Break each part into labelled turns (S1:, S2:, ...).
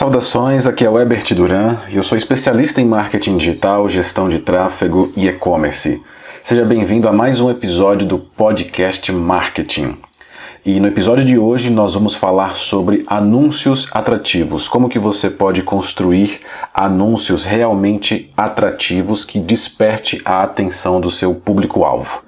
S1: Saudações, aqui é o Ebert Duran e eu sou especialista em marketing digital, gestão de tráfego e e-commerce. Seja bem-vindo a mais um episódio do podcast Marketing. E no episódio de hoje nós vamos falar sobre anúncios atrativos, como que você pode construir anúncios realmente atrativos que desperte a atenção do seu público-alvo.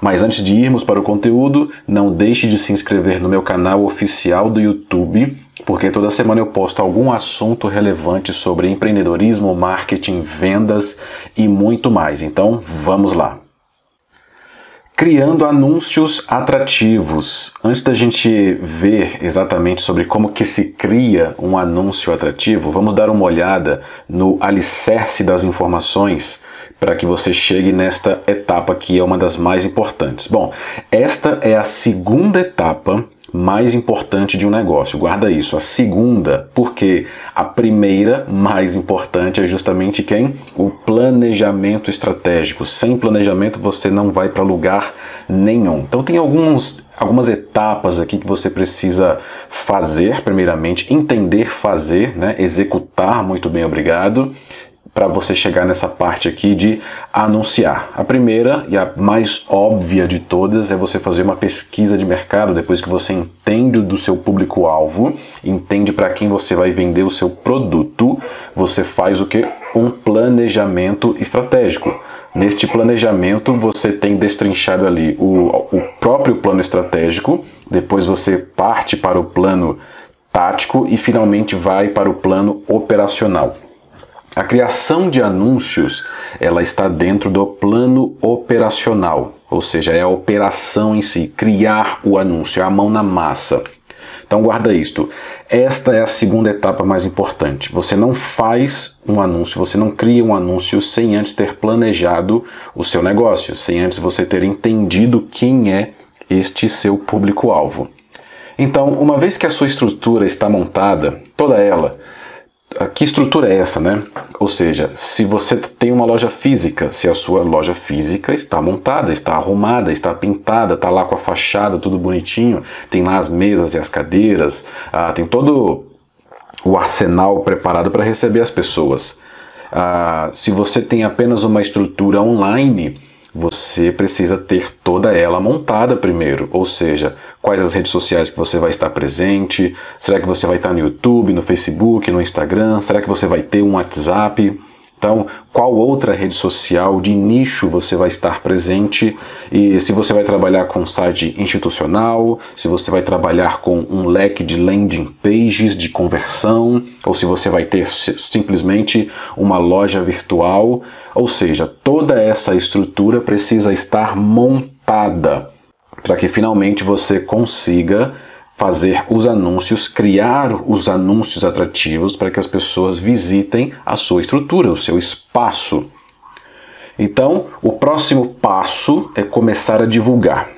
S1: Mas antes de irmos para o conteúdo, não deixe de se inscrever no meu canal oficial do YouTube porque toda semana eu posto algum assunto relevante sobre empreendedorismo, marketing, vendas e muito mais. Então, vamos lá. Criando anúncios atrativos. Antes da gente ver exatamente sobre como que se cria um anúncio atrativo, vamos dar uma olhada no alicerce das informações para que você chegue nesta etapa que é uma das mais importantes. Bom, esta é a segunda etapa mais importante de um negócio. Guarda isso. A segunda, porque a primeira mais importante é justamente quem? O planejamento estratégico. Sem planejamento você não vai para lugar nenhum. Então tem alguns algumas etapas aqui que você precisa fazer, primeiramente, entender fazer, né? executar, muito bem, obrigado para você chegar nessa parte aqui de anunciar. A primeira e a mais óbvia de todas é você fazer uma pesquisa de mercado depois que você entende do seu público-alvo, entende para quem você vai vender o seu produto, você faz o que? Um planejamento estratégico. Neste planejamento você tem destrinchado ali o, o próprio plano estratégico, depois você parte para o plano tático e finalmente vai para o plano operacional. A criação de anúncios, ela está dentro do plano operacional, ou seja, é a operação em si, criar o anúncio, é a mão na massa. Então guarda isto. Esta é a segunda etapa mais importante. Você não faz um anúncio, você não cria um anúncio sem antes ter planejado o seu negócio, sem antes você ter entendido quem é este seu público-alvo. Então, uma vez que a sua estrutura está montada, toda ela, que estrutura é essa, né? Ou seja, se você tem uma loja física, se a sua loja física está montada, está arrumada, está pintada, está lá com a fachada, tudo bonitinho, tem lá as mesas e as cadeiras, ah, tem todo o arsenal preparado para receber as pessoas. Ah, se você tem apenas uma estrutura online, você precisa ter toda ela montada primeiro, ou seja, quais as redes sociais que você vai estar presente, será que você vai estar no YouTube, no Facebook, no Instagram, será que você vai ter um WhatsApp? Então, qual outra rede social de nicho você vai estar presente? E se você vai trabalhar com site institucional, se você vai trabalhar com um leque de landing pages de conversão, ou se você vai ter simplesmente uma loja virtual, ou seja, toda essa estrutura precisa estar montada para que finalmente você consiga fazer os anúncios, criar os anúncios atrativos para que as pessoas visitem a sua estrutura, o seu espaço. Então, o próximo passo é começar a divulgar.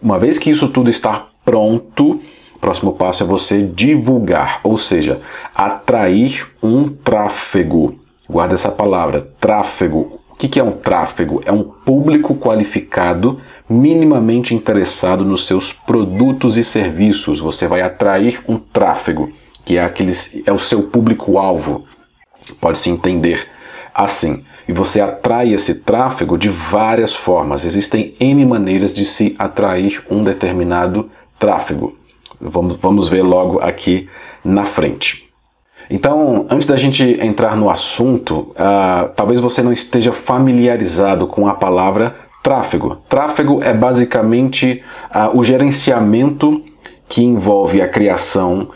S1: Uma vez que isso tudo está pronto, o próximo passo é você divulgar, ou seja, atrair um tráfego. Guarda essa palavra, tráfego. O que é um tráfego? É um público qualificado minimamente interessado nos seus produtos e serviços. Você vai atrair um tráfego, que é, aqueles, é o seu público-alvo. Pode-se entender assim. E você atrai esse tráfego de várias formas. Existem N maneiras de se atrair um determinado tráfego. Vamos, vamos ver logo aqui na frente. Então, antes da gente entrar no assunto, uh, talvez você não esteja familiarizado com a palavra tráfego. Tráfego é basicamente uh, o gerenciamento que envolve a criação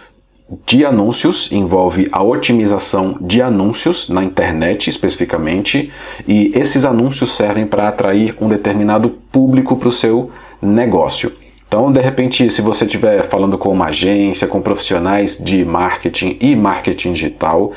S1: de anúncios, envolve a otimização de anúncios na internet especificamente, e esses anúncios servem para atrair um determinado público para o seu negócio. Então, de repente, se você estiver falando com uma agência, com profissionais de marketing e marketing digital,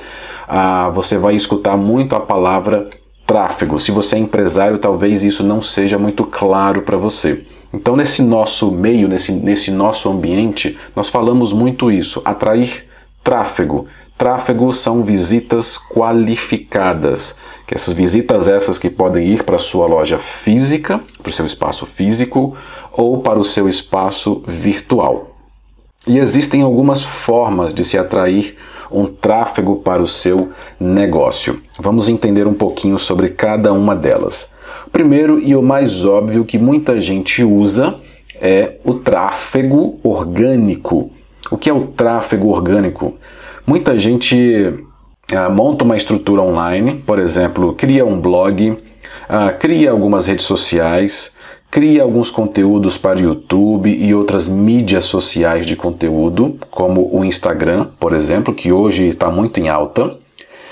S1: ah, você vai escutar muito a palavra tráfego. Se você é empresário, talvez isso não seja muito claro para você. Então, nesse nosso meio, nesse, nesse nosso ambiente, nós falamos muito isso: atrair tráfego. Tráfego são visitas qualificadas. Essas visitas essas que podem ir para a sua loja física, para o seu espaço físico, ou para o seu espaço virtual. E existem algumas formas de se atrair um tráfego para o seu negócio. Vamos entender um pouquinho sobre cada uma delas. Primeiro e o mais óbvio que muita gente usa é o tráfego orgânico. O que é o tráfego orgânico? Muita gente ah, monta uma estrutura online, por exemplo, cria um blog, ah, cria algumas redes sociais, cria alguns conteúdos para o YouTube e outras mídias sociais de conteúdo, como o Instagram, por exemplo, que hoje está muito em alta.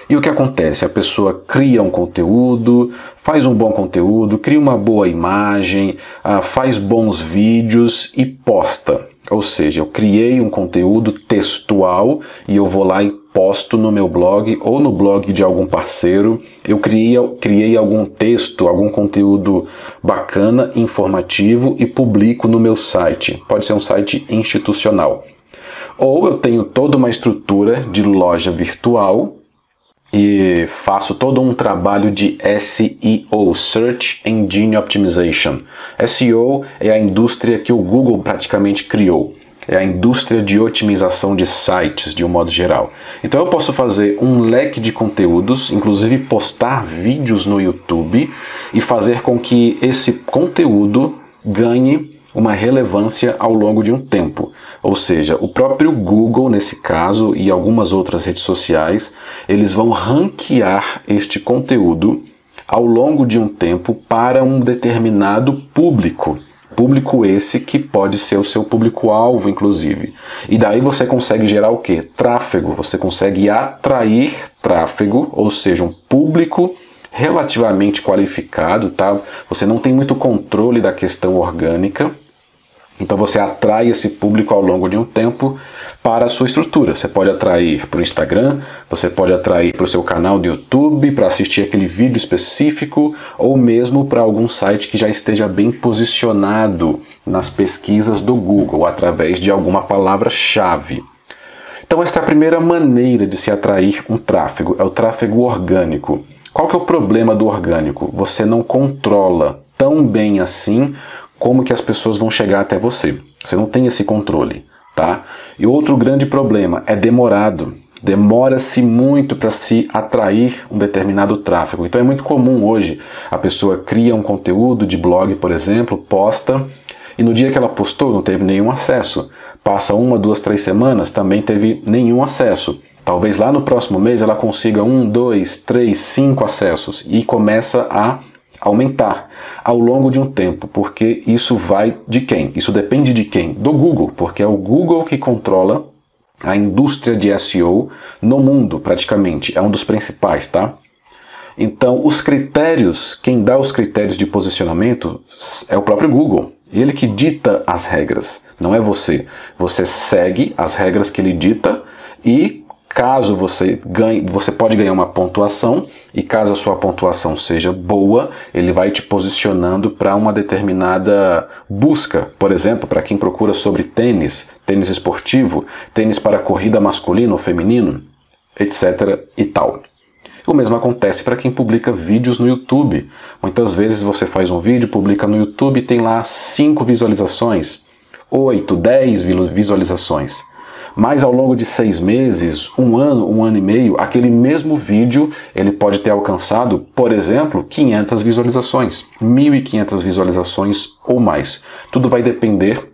S1: E o que acontece? A pessoa cria um conteúdo, faz um bom conteúdo, cria uma boa imagem, ah, faz bons vídeos e posta. Ou seja, eu criei um conteúdo textual e eu vou lá e posto no meu blog ou no blog de algum parceiro. Eu criei, criei algum texto, algum conteúdo bacana, informativo e publico no meu site. Pode ser um site institucional. Ou eu tenho toda uma estrutura de loja virtual e faço todo um trabalho de SEO, Search Engine Optimization. SEO é a indústria que o Google praticamente criou. É a indústria de otimização de sites de um modo geral. Então eu posso fazer um leque de conteúdos, inclusive postar vídeos no YouTube e fazer com que esse conteúdo ganhe uma relevância ao longo de um tempo. Ou seja, o próprio Google, nesse caso, e algumas outras redes sociais, eles vão ranquear este conteúdo ao longo de um tempo para um determinado público. Público esse que pode ser o seu público-alvo, inclusive. E daí você consegue gerar o que? Tráfego. Você consegue atrair tráfego, ou seja, um público relativamente qualificado, tá? Você não tem muito controle da questão orgânica, então você atrai esse público ao longo de um tempo para a sua estrutura. Você pode atrair para o Instagram, você pode atrair para o seu canal do YouTube para assistir aquele vídeo específico, ou mesmo para algum site que já esteja bem posicionado nas pesquisas do Google através de alguma palavra-chave. Então esta é a primeira maneira de se atrair um tráfego, é o tráfego orgânico. Qual que é o problema do orgânico? Você não controla tão bem assim como que as pessoas vão chegar até você. Você não tem esse controle, tá? E outro grande problema é demorado. Demora-se muito para se atrair um determinado tráfego. Então é muito comum hoje a pessoa cria um conteúdo de blog, por exemplo, posta e no dia que ela postou não teve nenhum acesso. Passa uma, duas, três semanas, também teve nenhum acesso. Talvez lá no próximo mês ela consiga um, dois, três, cinco acessos e começa a aumentar ao longo de um tempo, porque isso vai de quem? Isso depende de quem? Do Google, porque é o Google que controla a indústria de SEO no mundo, praticamente. É um dos principais, tá? Então, os critérios, quem dá os critérios de posicionamento é o próprio Google. Ele que dita as regras, não é você. Você segue as regras que ele dita e Caso você ganhe, você pode ganhar uma pontuação e caso a sua pontuação seja boa, ele vai te posicionando para uma determinada busca. Por exemplo, para quem procura sobre tênis, tênis esportivo, tênis para corrida masculino ou feminino, etc. e tal. O mesmo acontece para quem publica vídeos no YouTube. Muitas vezes você faz um vídeo, publica no YouTube e tem lá 5 visualizações, 8, 10 visualizações. Mas ao longo de seis meses, um ano, um ano e meio, aquele mesmo vídeo ele pode ter alcançado, por exemplo, 500 visualizações, 1.500 visualizações ou mais. Tudo vai depender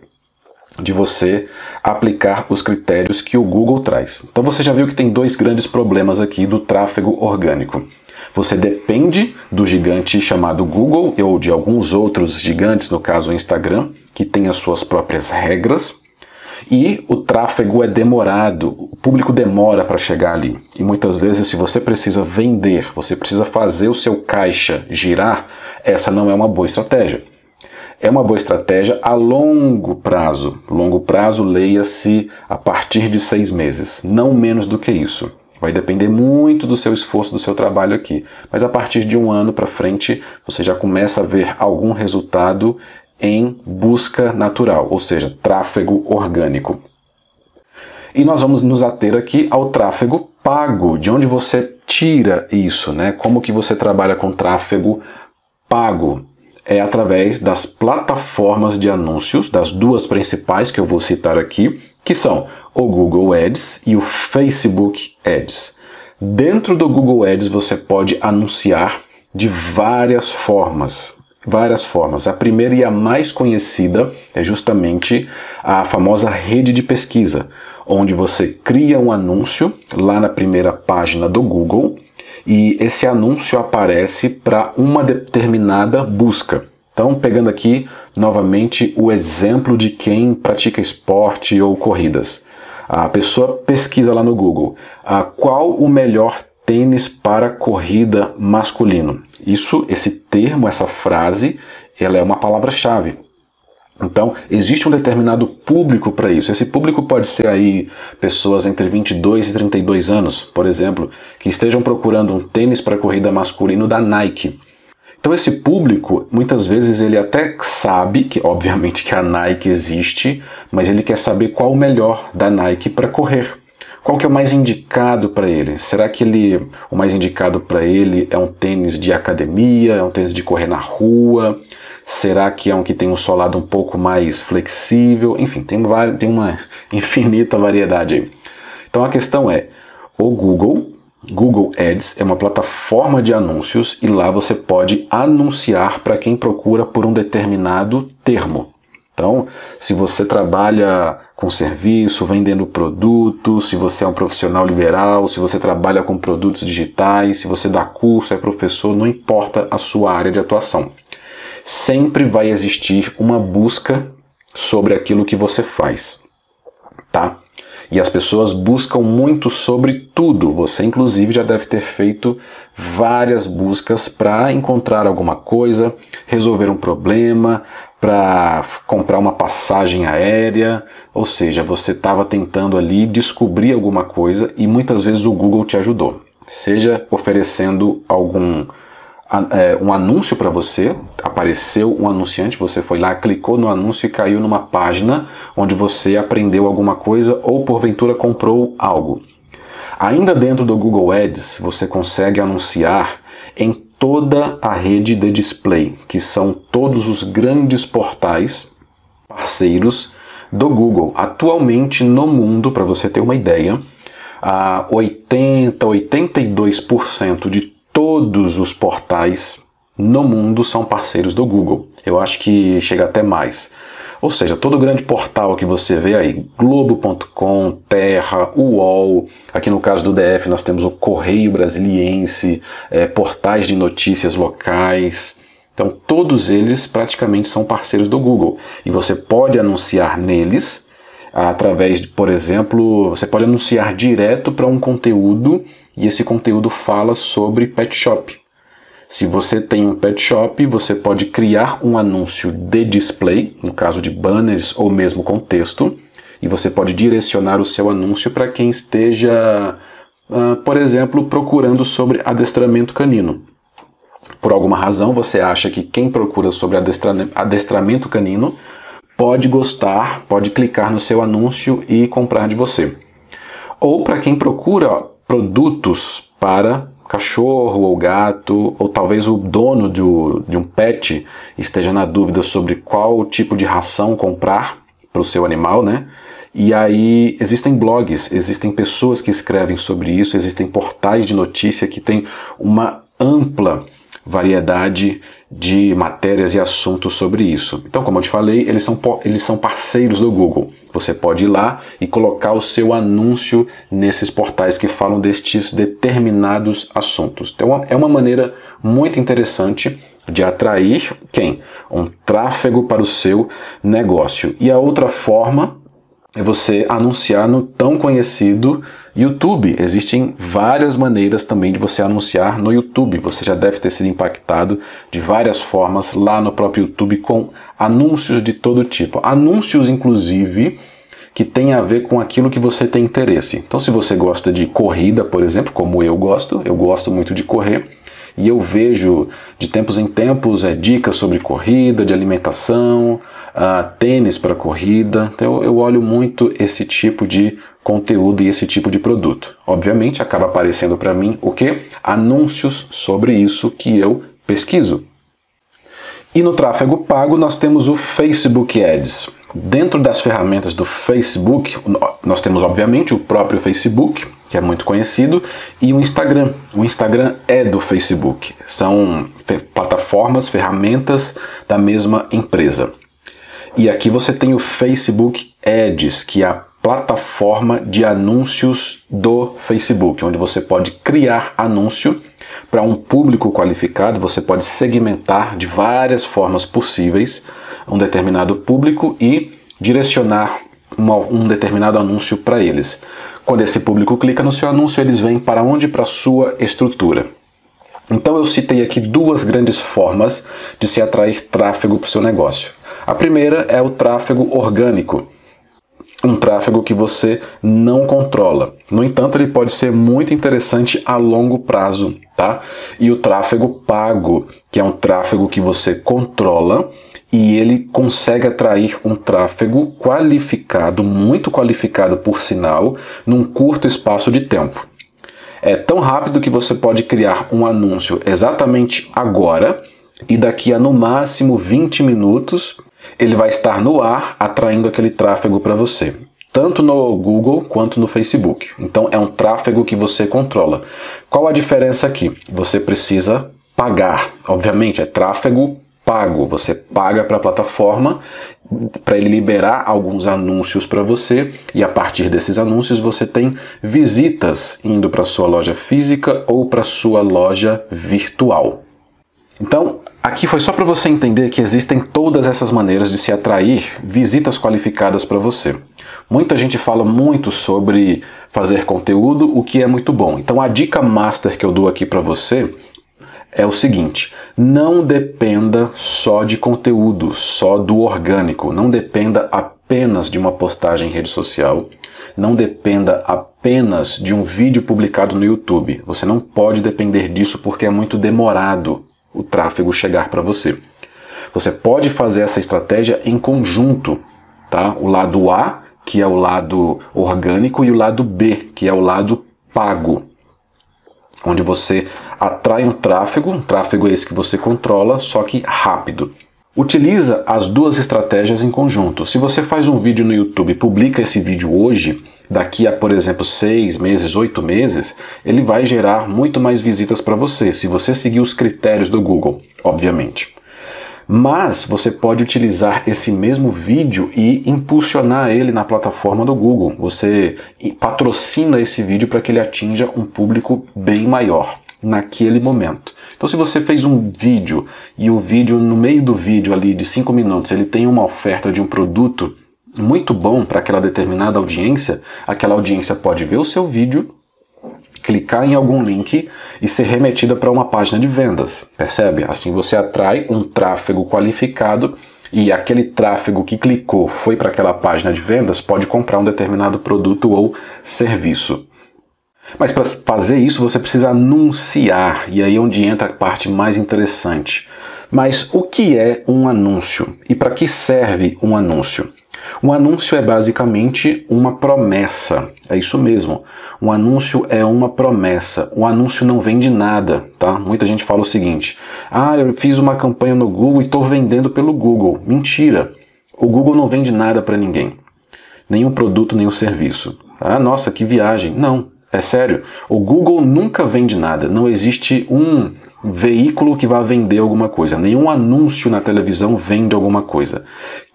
S1: de você aplicar os critérios que o Google traz. Então você já viu que tem dois grandes problemas aqui do tráfego orgânico. Você depende do gigante chamado Google ou de alguns outros gigantes, no caso o Instagram, que tem as suas próprias regras e o tráfego é demorado, o público demora para chegar ali. E muitas vezes, se você precisa vender, você precisa fazer o seu caixa girar, essa não é uma boa estratégia. É uma boa estratégia a longo prazo. Longo prazo, leia-se a partir de seis meses, não menos do que isso. Vai depender muito do seu esforço, do seu trabalho aqui. Mas a partir de um ano para frente, você já começa a ver algum resultado em busca natural, ou seja, tráfego orgânico. E nós vamos nos ater aqui ao tráfego pago, de onde você tira isso, né? Como que você trabalha com tráfego pago? É através das plataformas de anúncios, das duas principais que eu vou citar aqui, que são o Google Ads e o Facebook Ads. Dentro do Google Ads você pode anunciar de várias formas. Várias formas. A primeira e a mais conhecida é justamente a famosa rede de pesquisa, onde você cria um anúncio lá na primeira página do Google e esse anúncio aparece para uma determinada busca. Então, pegando aqui novamente o exemplo de quem pratica esporte ou corridas. A pessoa pesquisa lá no Google a qual o melhor tênis para corrida masculino. Isso, esse termo, essa frase, ela é uma palavra-chave. Então, existe um determinado público para isso. Esse público pode ser aí pessoas entre 22 e 32 anos, por exemplo, que estejam procurando um tênis para corrida masculino da Nike. Então esse público, muitas vezes ele até sabe que, obviamente, que a Nike existe, mas ele quer saber qual o melhor da Nike para correr. Qual que é o mais indicado para ele? Será que ele, o mais indicado para ele é um tênis de academia, é um tênis de correr na rua? Será que é um que tem um solado um pouco mais flexível? Enfim, tem, tem uma infinita variedade aí. Então a questão é, o Google Google Ads é uma plataforma de anúncios e lá você pode anunciar para quem procura por um determinado termo. Então, se você trabalha com serviço, vendendo produto, se você é um profissional liberal, se você trabalha com produtos digitais, se você dá curso, é professor, não importa a sua área de atuação. Sempre vai existir uma busca sobre aquilo que você faz, tá? E as pessoas buscam muito sobre tudo. Você, inclusive, já deve ter feito várias buscas para encontrar alguma coisa, resolver um problema, para comprar uma passagem aérea. Ou seja, você estava tentando ali descobrir alguma coisa e muitas vezes o Google te ajudou. Seja oferecendo algum é, um anúncio para você, apareceu um anunciante, você foi lá, clicou no anúncio e caiu numa página onde você aprendeu alguma coisa ou porventura comprou algo. Ainda dentro do Google Ads, você consegue anunciar em toda a rede de display, que são todos os grandes portais parceiros do Google. Atualmente no mundo, para você ter uma ideia, a 80, 82% de todos os portais no mundo são parceiros do Google. Eu acho que chega até mais. Ou seja, todo grande portal que você vê aí, Globo.com, Terra, UOL, aqui no caso do DF nós temos o Correio Brasiliense, é, portais de notícias locais. Então, todos eles praticamente são parceiros do Google. E você pode anunciar neles através de, por exemplo, você pode anunciar direto para um conteúdo e esse conteúdo fala sobre pet shop. Se você tem um pet shop, você pode criar um anúncio de display, no caso de banners ou mesmo com texto, e você pode direcionar o seu anúncio para quem esteja, uh, por exemplo, procurando sobre adestramento canino. Por alguma razão, você acha que quem procura sobre adestramento canino pode gostar, pode clicar no seu anúncio e comprar de você. Ou para quem procura produtos para cachorro ou gato, ou talvez o dono de, de um pet esteja na dúvida sobre qual tipo de ração comprar para o seu animal, né? E aí existem blogs, existem pessoas que escrevem sobre isso, existem portais de notícia que têm uma ampla variedade de matérias e assuntos sobre isso. Então, como eu te falei, eles são, eles são parceiros do Google. Você pode ir lá e colocar o seu anúncio nesses portais que falam destes determinados assuntos. Então, é uma maneira muito interessante de atrair quem? Um tráfego para o seu negócio. E a outra forma é você anunciar no tão conhecido YouTube. Existem várias maneiras também de você anunciar no YouTube. Você já deve ter sido impactado de várias formas lá no próprio YouTube com anúncios de todo tipo. Anúncios, inclusive, que tem a ver com aquilo que você tem interesse. Então, se você gosta de corrida, por exemplo, como eu gosto, eu gosto muito de correr, e eu vejo de tempos em tempos é, dicas sobre corrida, de alimentação, uh, tênis para corrida. Então eu, olho muito esse tipo de conteúdo e esse tipo de produto. Obviamente acaba aparecendo para mim o que? Anúncios sobre isso que eu pesquiso. E no tráfego pago nós temos o Facebook Ads. Dentro das ferramentas do Facebook, nós temos obviamente o próprio Facebook, que é muito conhecido, e o Instagram. O Instagram é do Facebook. São plataformas, ferramentas da mesma empresa. E aqui você tem o Facebook Ads, que é a plataforma de anúncios do Facebook, onde você pode criar anúncio para um público qualificado, você pode segmentar de várias formas possíveis um determinado público e direcionar uma, um determinado anúncio para eles. Quando esse público clica no seu anúncio, eles vêm para onde? Para a sua estrutura. Então eu citei aqui duas grandes formas de se atrair tráfego para o seu negócio. A primeira é o tráfego orgânico, um tráfego que você não controla. No entanto, ele pode ser muito interessante a longo prazo, tá? E o tráfego pago, que é um tráfego que você controla e ele consegue atrair um tráfego qualificado, muito qualificado por sinal, num curto espaço de tempo. É tão rápido que você pode criar um anúncio exatamente agora e daqui a no máximo 20 minutos ele vai estar no ar atraindo aquele tráfego para você, tanto no Google quanto no Facebook. Então é um tráfego que você controla. Qual a diferença aqui? Você precisa pagar. Obviamente é tráfego pago. Você paga para a plataforma para ele liberar alguns anúncios para você e a partir desses anúncios você tem visitas indo para sua loja física ou para sua loja virtual. Então, aqui foi só para você entender que existem todas essas maneiras de se atrair visitas qualificadas para você. Muita gente fala muito sobre fazer conteúdo, o que é muito bom. Então, a dica master que eu dou aqui para você é o seguinte: não dependa só de conteúdo, só do orgânico, não dependa apenas de uma postagem em rede social, não dependa apenas de um vídeo publicado no YouTube. Você não pode depender disso porque é muito demorado o tráfego chegar para você. Você pode fazer essa estratégia em conjunto, tá? O lado A, que é o lado orgânico, e o lado B, que é o lado pago onde você atrai um tráfego, um tráfego esse que você controla, só que rápido. Utiliza as duas estratégias em conjunto. Se você faz um vídeo no YouTube e publica esse vídeo hoje, daqui a, por exemplo, seis meses, oito meses, ele vai gerar muito mais visitas para você, se você seguir os critérios do Google, obviamente. Mas você pode utilizar esse mesmo vídeo e impulsionar ele na plataforma do Google. Você patrocina esse vídeo para que ele atinja um público bem maior naquele momento. Então, se você fez um vídeo e o vídeo, no meio do vídeo ali de 5 minutos, ele tem uma oferta de um produto muito bom para aquela determinada audiência, aquela audiência pode ver o seu vídeo clicar em algum link e ser remetida para uma página de vendas, percebe? Assim você atrai um tráfego qualificado e aquele tráfego que clicou foi para aquela página de vendas pode comprar um determinado produto ou serviço. Mas para fazer isso você precisa anunciar, e aí é onde entra a parte mais interessante. Mas o que é um anúncio e para que serve um anúncio? Um anúncio é basicamente uma promessa. É isso mesmo. Um anúncio é uma promessa. Um anúncio não vende nada, tá? Muita gente fala o seguinte: "Ah, eu fiz uma campanha no Google e estou vendendo pelo Google". Mentira. O Google não vende nada para ninguém. Nenhum produto, nenhum serviço. Ah, nossa, que viagem. Não, é sério. O Google nunca vende nada. Não existe um veículo que vá vender alguma coisa. Nenhum anúncio na televisão vende alguma coisa.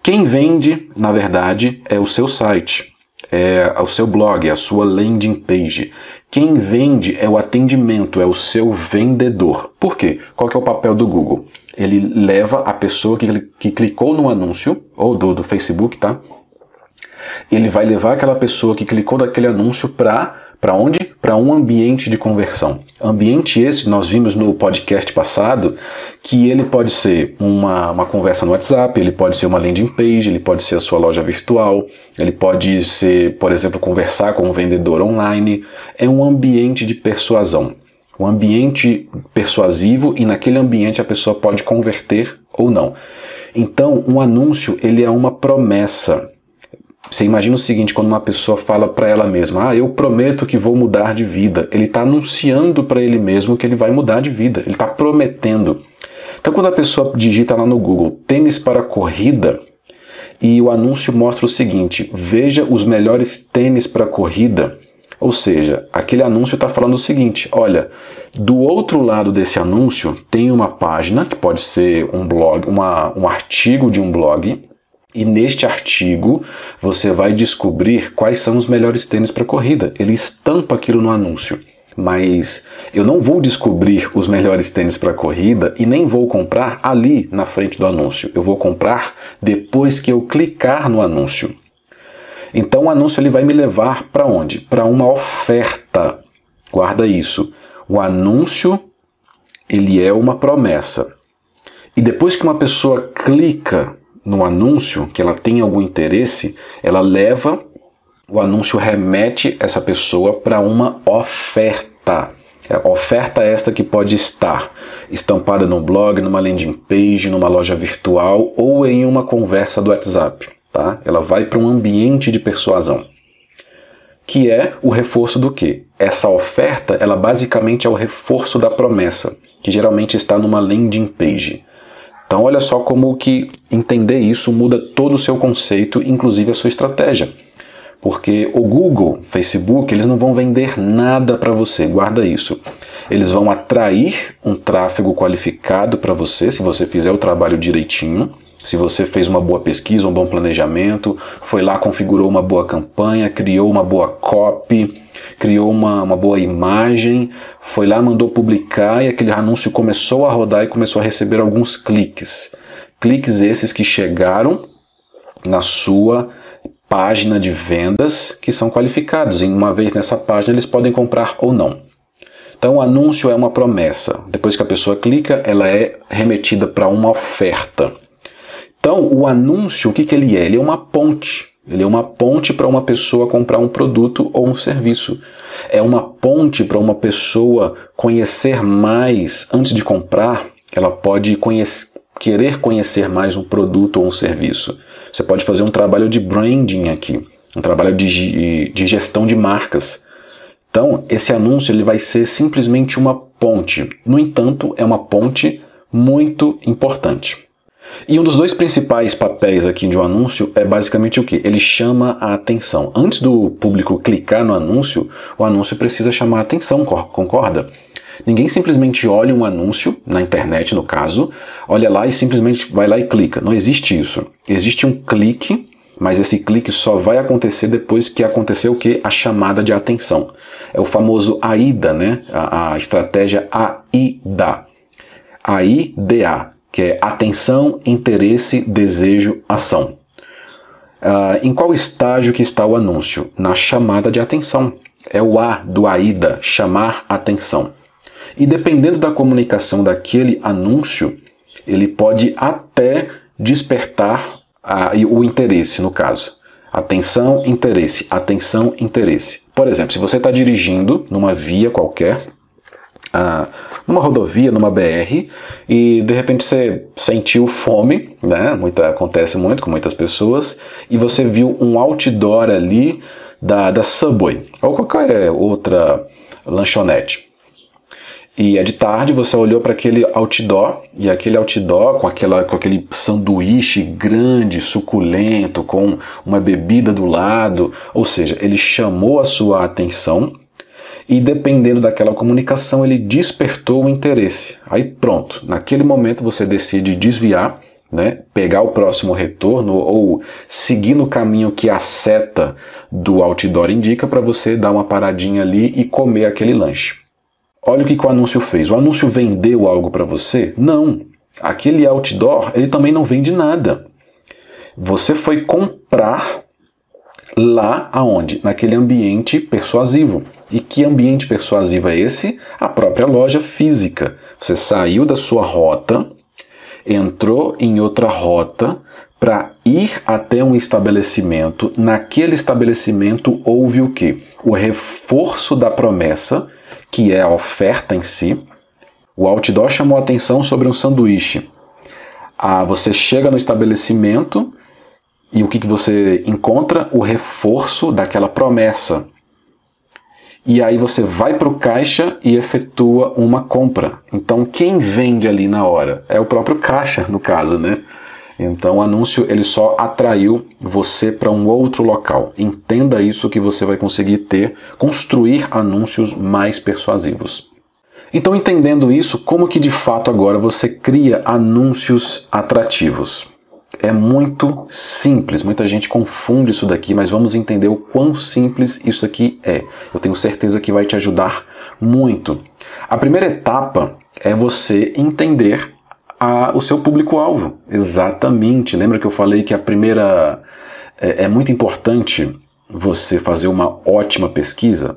S1: Quem vende, na verdade, é o seu site, é o seu blog, é a sua landing page. Quem vende é o atendimento, é o seu vendedor. Por quê? Qual que é o papel do Google? Ele leva a pessoa que, que clicou no anúncio, ou do, do Facebook, tá? Ele vai levar aquela pessoa que clicou naquele anúncio para para onde? Para um ambiente de conversão. Ambiente esse, nós vimos no podcast passado, que ele pode ser uma, uma conversa no WhatsApp, ele pode ser uma landing page, ele pode ser a sua loja virtual, ele pode ser, por exemplo, conversar com um vendedor online. É um ambiente de persuasão. Um ambiente persuasivo e naquele ambiente a pessoa pode converter ou não. Então, um anúncio ele é uma promessa. Você imagina o seguinte, quando uma pessoa fala para ela mesma, ah, eu prometo que vou mudar de vida. Ele está anunciando para ele mesmo que ele vai mudar de vida. Ele está prometendo. Então, quando a pessoa digita lá no Google tênis para corrida e o anúncio mostra o seguinte: veja os melhores tênis para corrida. Ou seja, aquele anúncio está falando o seguinte: olha, do outro lado desse anúncio tem uma página que pode ser um blog, uma, um artigo de um blog, e neste artigo você vai descobrir quais são os melhores tênis para corrida. Ele estampa aquilo no anúncio. Mas eu não vou descobrir os melhores tênis para corrida e nem vou comprar ali na frente do anúncio. Eu vou comprar depois que eu clicar no anúncio. Então o anúncio ele vai me levar para onde? Para uma oferta. Guarda isso. O anúncio ele é uma promessa. E depois que uma pessoa clica no anúncio, que ela tem algum interesse, ela leva, o anúncio remete essa pessoa para uma oferta. É, oferta esta que pode estar estampada no blog, numa landing page, numa loja virtual ou em uma conversa do WhatsApp. Tá? Ela vai para um ambiente de persuasão, que é o reforço do que? Essa oferta, ela basicamente é o reforço da promessa, que geralmente está numa landing page. Então olha só como que entender isso muda todo o seu conceito, inclusive a sua estratégia. Porque o Google, Facebook, eles não vão vender nada para você, guarda isso. Eles vão atrair um tráfego qualificado para você, se você fizer o trabalho direitinho, se você fez uma boa pesquisa, um bom planejamento, foi lá, configurou uma boa campanha, criou uma boa copy, criou uma, uma boa imagem, foi lá, mandou publicar e aquele anúncio começou a rodar e começou a receber alguns cliques. Cliques esses que chegaram na sua página de vendas que são qualificados. E uma vez nessa página eles podem comprar ou não. Então o anúncio é uma promessa. Depois que a pessoa clica, ela é remetida para uma oferta. Então, o anúncio, o que, que ele é? Ele é uma ponte. Ele é uma ponte para uma pessoa comprar um produto ou um serviço. É uma ponte para uma pessoa conhecer mais antes de comprar. Ela pode conhecer, querer conhecer mais um produto ou um serviço. Você pode fazer um trabalho de branding aqui, um trabalho de, de gestão de marcas. Então, esse anúncio ele vai ser simplesmente uma ponte. No entanto, é uma ponte muito importante. E um dos dois principais papéis aqui de um anúncio é basicamente o que? Ele chama a atenção. Antes do público clicar no anúncio, o anúncio precisa chamar a atenção, concorda? Ninguém simplesmente olha um anúncio, na internet no caso, olha lá e simplesmente vai lá e clica. Não existe isso. Existe um clique, mas esse clique só vai acontecer depois que aconteceu o que? A chamada de atenção. É o famoso AIDA, né? A, a estratégia AIDA. AIDA que é atenção, interesse, desejo, ação. Uh, em qual estágio que está o anúncio? Na chamada de atenção. É o A do AIDA, chamar atenção. E dependendo da comunicação daquele anúncio, ele pode até despertar o interesse, no caso. Atenção, interesse, atenção, interesse. Por exemplo, se você está dirigindo numa via qualquer, ah, numa rodovia, numa BR, e de repente você sentiu fome, né? Muita, acontece muito com muitas pessoas, e você viu um outdoor ali da, da Subway, ou qualquer outra lanchonete. E é de tarde, você olhou para aquele outdoor, e aquele outdoor com, aquela, com aquele sanduíche grande, suculento, com uma bebida do lado, ou seja, ele chamou a sua atenção e dependendo daquela comunicação ele despertou o interesse. Aí pronto, naquele momento você decide desviar, né, pegar o próximo retorno ou seguir no caminho que a seta do outdoor indica para você dar uma paradinha ali e comer aquele lanche. Olha o que, que o anúncio fez. O anúncio vendeu algo para você? Não. Aquele outdoor, ele também não vende nada. Você foi comprar lá aonde? Naquele ambiente persuasivo. E que ambiente persuasivo é esse? A própria loja física. Você saiu da sua rota, entrou em outra rota para ir até um estabelecimento. Naquele estabelecimento houve o que? O reforço da promessa, que é a oferta em si. O outdoor chamou atenção sobre um sanduíche. Ah, você chega no estabelecimento e o que, que você encontra? O reforço daquela promessa e aí você vai para o caixa e efetua uma compra. Então quem vende ali na hora? É o próprio caixa, no caso, né? Então o anúncio ele só atraiu você para um outro local. Entenda isso que você vai conseguir ter, construir anúncios mais persuasivos. Então entendendo isso, como que de fato agora você cria anúncios atrativos? É muito simples, muita gente confunde isso daqui, mas vamos entender o quão simples isso aqui é. Eu tenho certeza que vai te ajudar muito. A primeira etapa é você entender a, o seu público-alvo. Exatamente. Lembra que eu falei que a primeira. É, é muito importante você fazer uma ótima pesquisa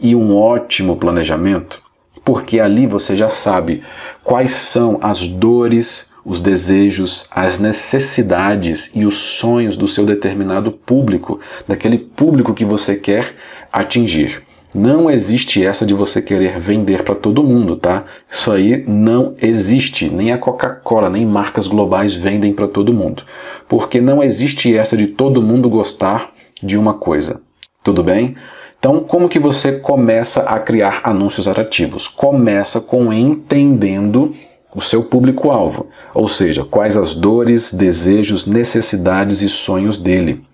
S1: e um ótimo planejamento, porque ali você já sabe quais são as dores, os desejos, as necessidades e os sonhos do seu determinado público, daquele público que você quer atingir. Não existe essa de você querer vender para todo mundo, tá? Isso aí não existe. Nem a Coca-Cola, nem marcas globais vendem para todo mundo. Porque não existe essa de todo mundo gostar de uma coisa. Tudo bem? Então, como que você começa a criar anúncios atrativos? Começa com entendendo o seu público-alvo, ou seja, quais as dores, desejos, necessidades e sonhos dele.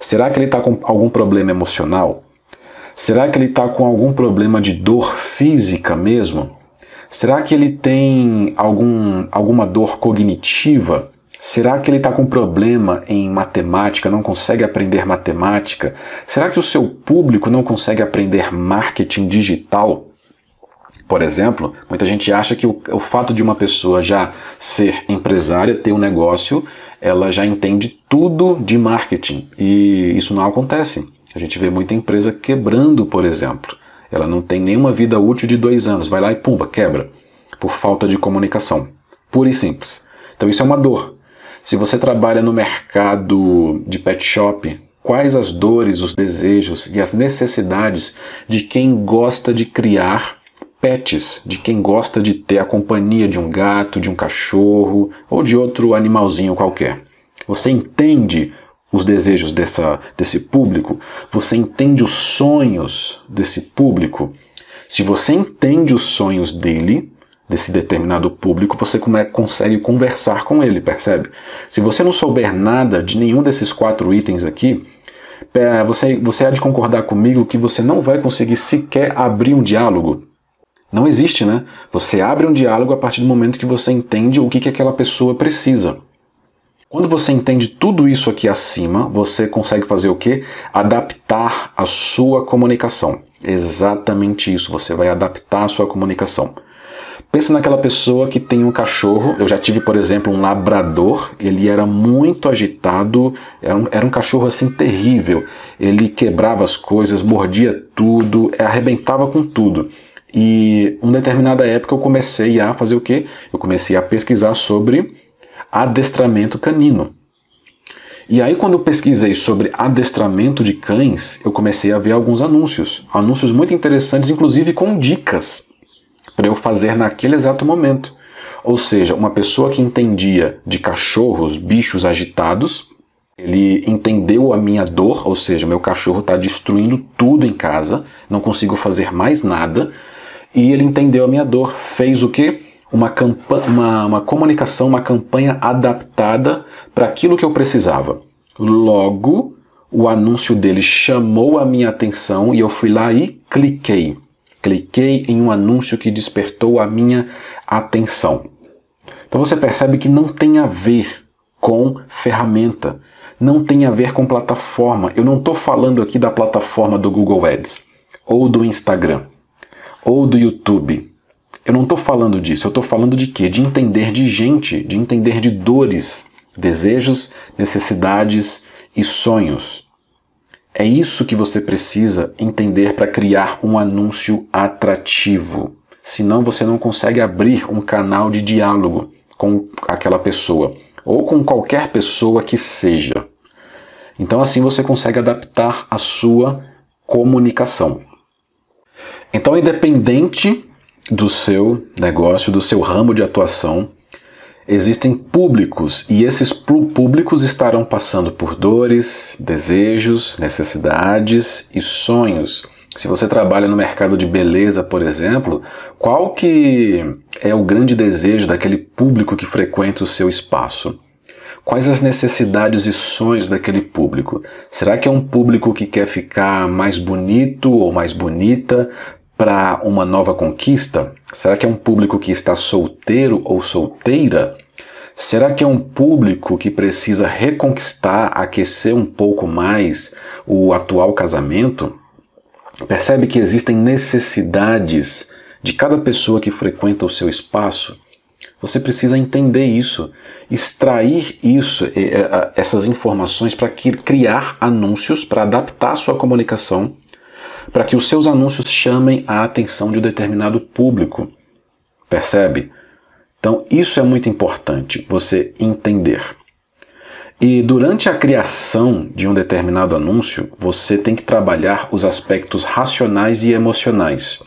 S1: Será que ele está com algum problema emocional? Será que ele está com algum problema de dor física mesmo? Será que ele tem algum, alguma dor cognitiva? Será que ele está com problema em matemática, não consegue aprender matemática? Será que o seu público não consegue aprender marketing digital? Por exemplo, muita gente acha que o, o, fato de uma pessoa já ser empresária, ter um negócio, ela já entende tudo de marketing. E isso não acontece. A gente vê muita empresa quebrando, por exemplo. Ela não tem nenhuma vida útil de dois anos, vai lá e pumba, quebra, por falta de comunicação. Pura e simples. Então isso é uma dor. Se você trabalha no mercado de pet shop, quais as dores, os desejos e as necessidades de quem gosta de criar pets, de quem gosta de ter a companhia de um gato, de um cachorro ou de outro animalzinho qualquer? Você entende os desejos dessa, desse público, você entende os sonhos desse público. Se você entende os sonhos dele, desse determinado público, você consegue conversar com ele, percebe? Se você não souber nada de nenhum desses quatro itens aqui, você, você há de concordar comigo que você não vai conseguir sequer abrir um diálogo. Não existe, né? Você abre um diálogo a partir do momento que você entende o que, que aquela pessoa precisa. Quando você entende tudo isso aqui acima, você consegue fazer o que? Adaptar a sua comunicação. Exatamente isso, você vai adaptar a sua comunicação. Pensa naquela pessoa que tem um cachorro. Eu já tive, por exemplo, um labrador. Ele era muito agitado. Era um, era um, cachorro assim terrível. Ele quebrava as coisas, mordia tudo, arrebentava com tudo. E em determinada época eu comecei a fazer o quê? Eu comecei a pesquisar sobre adestramento canino. E aí, quando eu pesquisei sobre adestramento de cães, eu comecei a ver alguns anúncios. Anúncios muito interessantes, inclusive com dicas para eu fazer naquele exato momento. Ou seja, uma pessoa que entendia de cachorros, bichos agitados, ele entendeu a minha dor, ou seja, meu cachorro está destruindo tudo em casa, não consigo fazer mais nada, e ele entendeu a minha dor, fez o que? uma, uma, uma comunicação, uma campanha adaptada para aquilo que eu precisava. Logo, o anúncio dele chamou a minha atenção e eu fui lá e cliquei. Cliquei em um anúncio que despertou a minha atenção. Então você percebe que não tem a ver com ferramenta, não tem a ver com plataforma. Eu não estou falando aqui da plataforma do Google Ads, ou do Instagram, ou do YouTube. Eu não estou falando disso, eu estou falando de quê? De entender de gente, de entender de dores, desejos, necessidades e sonhos. É isso que você precisa entender para criar um anúncio atrativo. Senão você não consegue abrir um canal de diálogo com aquela pessoa ou com qualquer pessoa que seja. Então assim você consegue adaptar a sua comunicação. Então, independente do seu negócio, do seu ramo de atuação, existem públicos e esses públicos estarão passando por dores, desejos, necessidades e sonhos. Se você trabalha no mercado de beleza, por exemplo, qual que é o grande desejo daquele público que frequenta o seu espaço? Quais as necessidades e sonhos daquele público? Será que é um público que quer ficar mais bonito ou mais bonita para uma nova conquista? Será que é um público que está solteiro ou solteira? Será que é um público que precisa reconquistar, aquecer um pouco mais o atual casamento? Percebe que existem necessidades de cada pessoa que frequenta o seu espaço? Você precisa entender isso, extrair isso, essas informações para criar anúncios, para adaptar a sua comunicação, para que os seus anúncios chamem a atenção de um determinado público. Percebe? Então, isso é muito importante você entender. E durante a criação de um determinado anúncio, você tem que trabalhar os aspectos racionais e emocionais.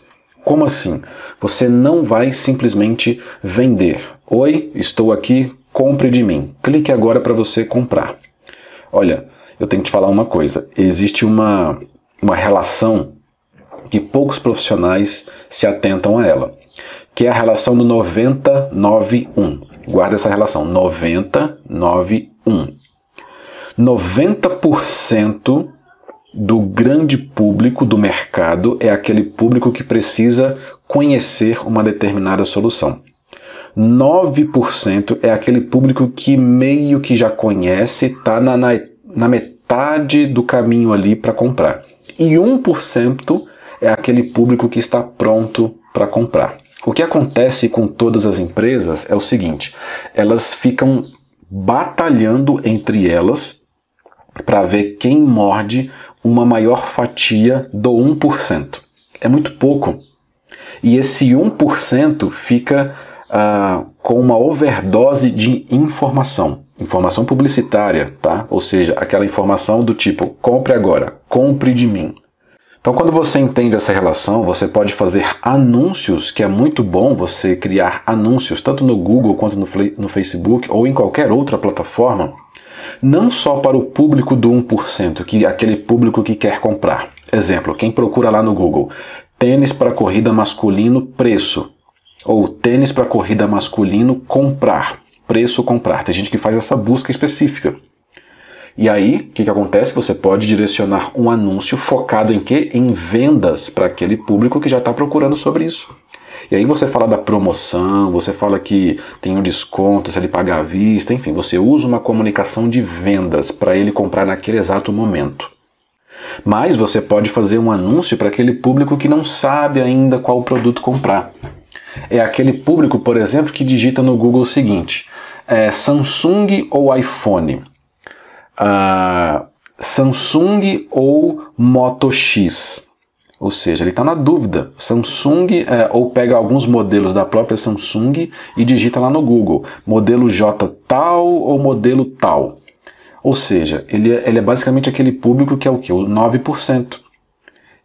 S1: Como assim? Você não vai simplesmente vender. Oi, estou aqui, compre de mim. Clique agora para você comprar. Olha, eu tenho que te falar uma coisa. Existe uma, uma relação que poucos profissionais se atentam a ela, que é a relação do 90-9-1. Guarda essa relação, 90-9-1. 90% do grande público do mercado é aquele público que precisa conhecer uma determinada solução. 9% é aquele público que meio que já conhece, está na, na, na metade do caminho ali para comprar. E 1% é aquele público que está pronto para comprar. O que acontece com todas as empresas é o seguinte: elas ficam batalhando entre elas para ver quem morde uma maior fatia do 1%. É muito pouco. E esse 1% fica uh, com uma overdose de informação. Informação publicitária, tá? Ou seja, aquela informação do tipo: compre agora, compre de mim. Então, quando você entende essa relação, você pode fazer anúncios, que é muito bom você criar anúncios, tanto no Google quanto no, no Facebook ou em qualquer outra plataforma, não só para o público do 1%, que aquele público que quer comprar. Exemplo, quem procura lá no Google, tênis para corrida masculino, preço. Ou tênis para corrida masculino, comprar. Preço, comprar. Tem gente que faz essa busca específica. E aí, o que, que acontece? Você pode direcionar um anúncio focado em quê? Em vendas para aquele público que já está procurando sobre isso. E aí você fala da promoção, você fala que tem um desconto se ele pagar à vista, enfim, você usa uma comunicação de vendas para ele comprar naquele exato momento. Mas você pode fazer um anúncio para aquele público que não sabe ainda qual produto comprar. É aquele público, por exemplo, que digita no Google o seguinte: é, Samsung ou iPhone? Ah, Samsung ou Moto X? Ou seja, ele está na dúvida. Samsung, é, ou pega alguns modelos da própria Samsung e digita lá no Google, modelo J tal ou modelo tal. Ou seja, ele é, ele é basicamente aquele público que é o que? O 9%.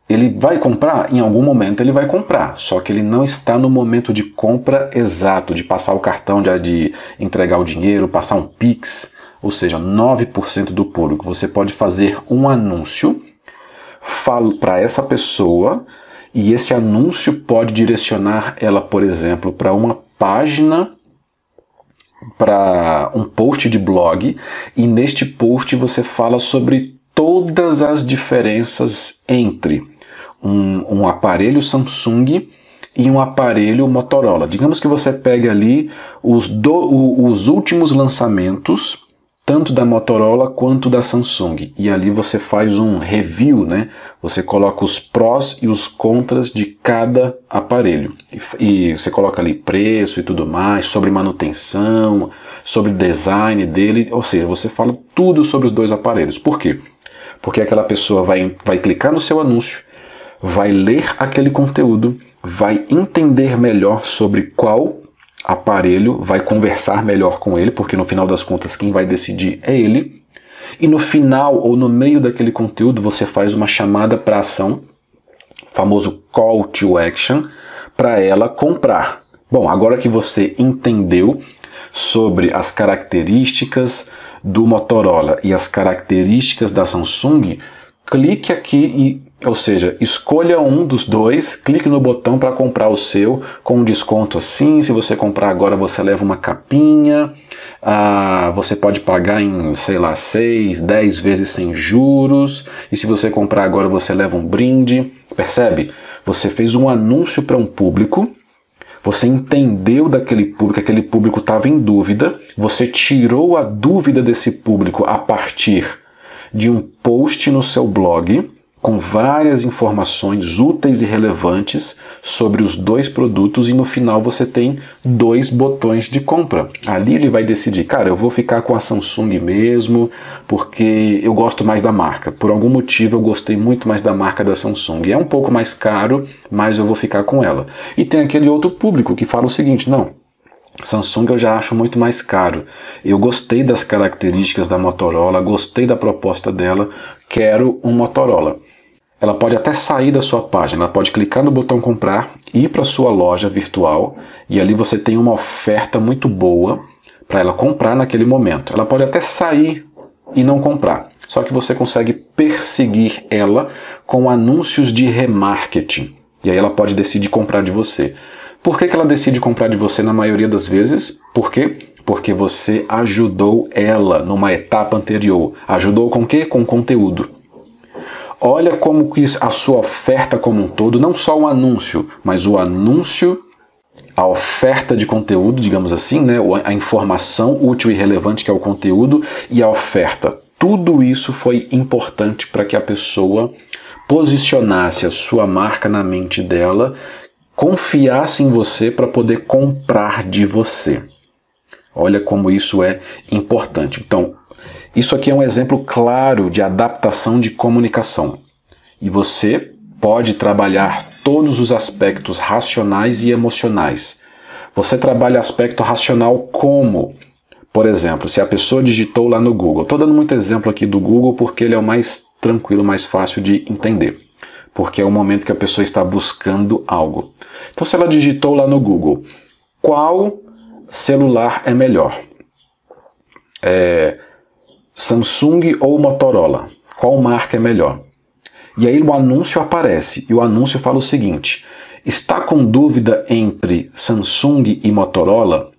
S1: Ele vai comprar? Em algum momento ele vai comprar, só que ele não está no momento de compra exato, de passar o cartão, de, de entregar o dinheiro, passar um Pix. Ou seja, 9% do público. Você pode fazer um anúncio para essa pessoa e esse anúncio pode direcionar ela, por exemplo, para uma página, para um post de blog, e neste post você fala sobre todas as diferenças entre um, um aparelho Samsung e um aparelho Motorola. Digamos que você pegue ali os, do, os últimos lançamentos tanto da Motorola quanto da Samsung. E ali você faz um review, né? Você coloca os prós e os contras de cada aparelho. E, e você coloca ali preço e tudo mais, sobre manutenção, sobre design dele, ou seja, você fala tudo sobre os dois aparelhos. Por quê? Porque aquela pessoa vai, vai clicar no seu anúncio, vai ler aquele conteúdo, vai entender melhor sobre qual aparelho vai conversar melhor com ele, porque no final das contas quem vai decidir é ele. E no final ou no meio daquele conteúdo você faz uma chamada para ação, famoso call to action, para ela comprar. Bom, agora que você entendeu sobre as características do Motorola e as características da Samsung, clique aqui e Ou seja, escolha um dos dois, clique no botão para comprar o seu com um desconto assim. Se você comprar agora, você leva uma capinha. Ah, você pode pagar em, sei lá, 6, 10 vezes sem juros. E se você comprar agora, você leva um brinde. Percebe? Você fez um anúncio para um público. Você entendeu daquele público, aquele público estava em dúvida. Você tirou a dúvida desse público a partir de um post no seu blog com várias informações úteis e relevantes sobre os dois produtos e no final você tem dois botões de compra. Ali ele vai decidir, cara, eu vou ficar com a Samsung mesmo, porque eu gosto mais da marca. Por algum motivo eu gostei muito mais da marca da Samsung. É um pouco mais caro, mas eu vou ficar com ela. E tem aquele outro público que fala o seguinte, não, Samsung eu já acho muito mais caro. Eu gostei das características da Motorola, gostei da proposta dela, quero um Motorola ela pode até sair da sua página, ela pode clicar no botão comprar, ir para sua loja virtual e ali você tem uma oferta muito boa para ela comprar naquele momento. Ela pode até sair e não comprar, só que você consegue perseguir ela com anúncios de remarketing e aí ela pode decidir comprar de você. Por que, que ela decide comprar de você na maioria das vezes? Por quê? Porque você ajudou ela numa etapa anterior. Ajudou com o quê? Com conteúdo. Olha como a sua oferta como um todo, não só o anúncio, mas o anúncio, a oferta de conteúdo, digamos assim, né, a informação útil e relevante que é o conteúdo e a oferta. Tudo isso foi importante para que a pessoa posicionasse a sua marca na mente dela, confiasse em você para poder comprar de você. Olha como isso é importante. Então, isso aqui é um exemplo claro de adaptação de comunicação. E você pode trabalhar todos os aspectos racionais e emocionais. Você trabalha aspecto racional como? Por exemplo, se a pessoa digitou lá no Google. Estou dando muito exemplo aqui do Google porque ele é o mais tranquilo, mais fácil de entender. Porque é o momento que a pessoa está buscando algo. Então, se ela digitou lá no Google, qual celular é melhor? É, Samsung ou Motorola? Qual marca é melhor? E aí o anúncio aparece e o anúncio fala o seguinte: está com dúvida entre Samsung e Motorola?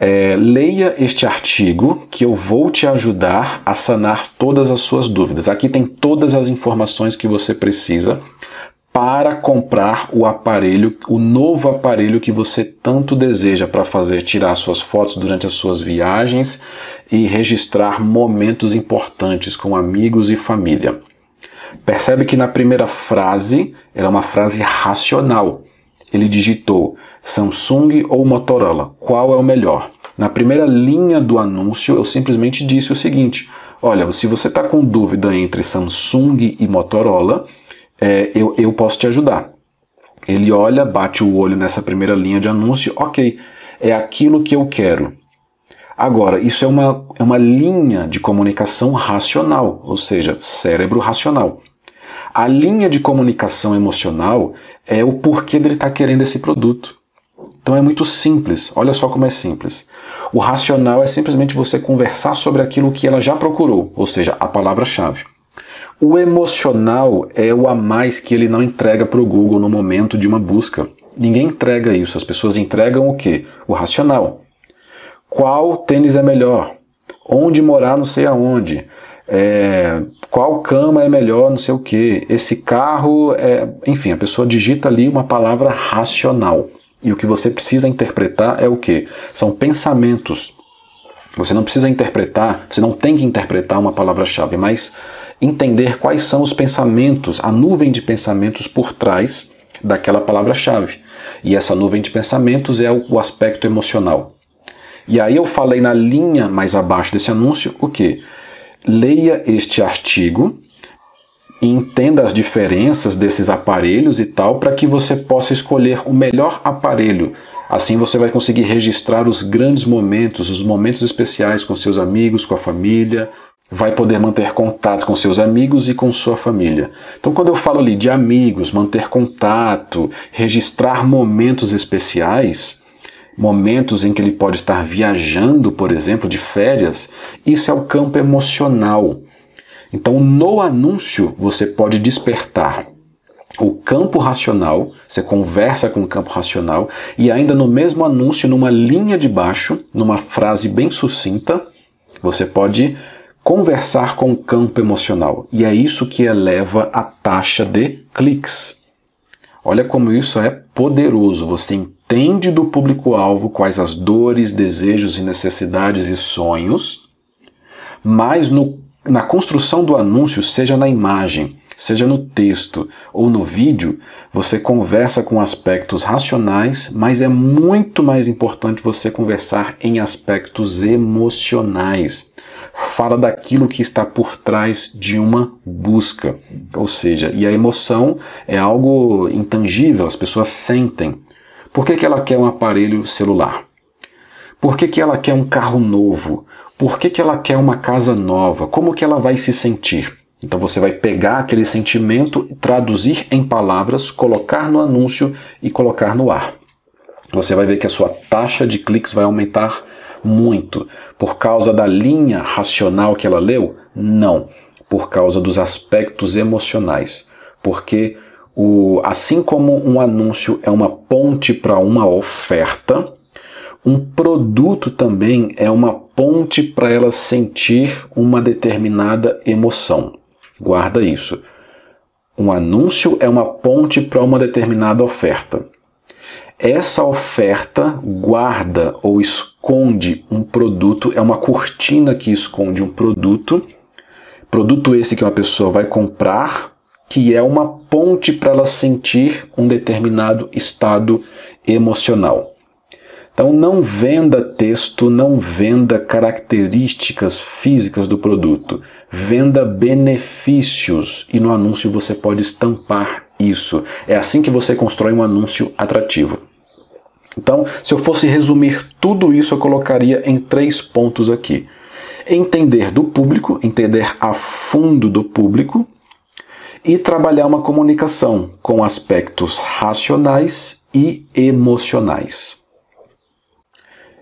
S1: É, leia este artigo que eu vou te ajudar a sanar todas as suas dúvidas. Aqui tem todas as informações que você precisa para comprar o aparelho, o novo aparelho que você tanto deseja para fazer tirar suas fotos durante as suas viagens e registrar momentos importantes com amigos e família. Percebe que na primeira frase era é uma frase racional. Ele digitou Samsung ou Motorola, qual é o melhor? Na primeira linha do anúncio eu simplesmente disse o seguinte: olha, se você está com dúvida entre Samsung e Motorola, é, eu, eu posso te ajudar. Ele olha, bate o olho nessa primeira linha de anúncio, ok, é aquilo que eu quero. Agora, isso é uma, é uma linha de comunicação racional, ou seja, cérebro racional. A linha de comunicação emocional é o porquê dele estar tá querendo esse produto. Então é muito simples, olha só como é simples. O racional é simplesmente você conversar sobre aquilo que ela já procurou, ou seja, a palavra-chave. O emocional é o a mais que ele não entrega para o Google no momento de uma busca. Ninguém entrega isso, as pessoas entregam o que? O racional. Qual tênis é melhor? Onde morar, não sei aonde. É, qual cama é melhor, não sei o que. Esse carro é. Enfim, a pessoa digita ali uma palavra racional. E o que você precisa interpretar é o que? São pensamentos. Você não precisa interpretar, você não tem que interpretar uma palavra-chave, mas entender quais são os pensamentos, a nuvem de pensamentos por trás daquela palavra-chave. E essa nuvem de pensamentos é o aspecto emocional. E aí eu falei na linha mais abaixo desse anúncio o que? Leia este artigo entenda as diferenças desses aparelhos e tal para que você possa escolher o melhor aparelho. Assim você vai conseguir registrar os grandes momentos, os momentos especiais com seus amigos, com a família, vai poder manter contato com seus amigos e com sua família. Então, quando eu falo ali de amigos, manter contato, registrar momentos especiais, momentos em que ele pode estar viajando, por exemplo, de férias, isso é o campo emocional. Então, no anúncio, você pode despertar o campo racional, você conversa com o campo racional, e ainda no mesmo anúncio, numa linha de baixo, numa frase bem sucinta, você pode conversar com o campo emocional. E é isso que eleva a taxa de cliques. Olha como isso é poderoso. Você entende do público-alvo quais as dores, desejos e necessidades e sonhos, mas no, na construção do anúncio, seja na imagem, seja no texto ou no vídeo, você conversa com aspectos racionais, mas é muito mais importante você conversar em aspectos emocionais. Fala daquilo que está por trás de uma busca. Ou seja, e a emoção é algo intangível, as pessoas sentem. Por que, que ela quer um aparelho celular? Por que, que ela quer um carro novo? Por que, que ela quer uma casa nova? Como que ela vai se sentir? Então você vai pegar aquele sentimento, traduzir em palavras, colocar no anúncio e colocar no ar. Você vai ver que a sua taxa de cliques vai aumentar muito. Por causa da linha racional que ela leu? Não. Por causa dos aspectos emocionais. Porque o, assim como um anúncio é uma ponte para uma oferta, um produto também é uma ponte para ela sentir uma determinada emoção. Guarda isso. Um anúncio é uma ponte para uma determinada oferta. Essa oferta guarda ou esconde um produto, é uma cortina que esconde um produto. Produto esse que uma pessoa vai comprar, que é uma ponte para ela sentir um determinado estado emocional. Então não venda texto, não venda características físicas do produto, venda benefícios e no anúncio você pode estampar isso. É assim que você constrói um anúncio atrativo. Então, se eu fosse resumir tudo isso, eu colocaria em três pontos aqui: entender do público, entender a fundo do público e trabalhar uma comunicação com aspectos racionais e emocionais.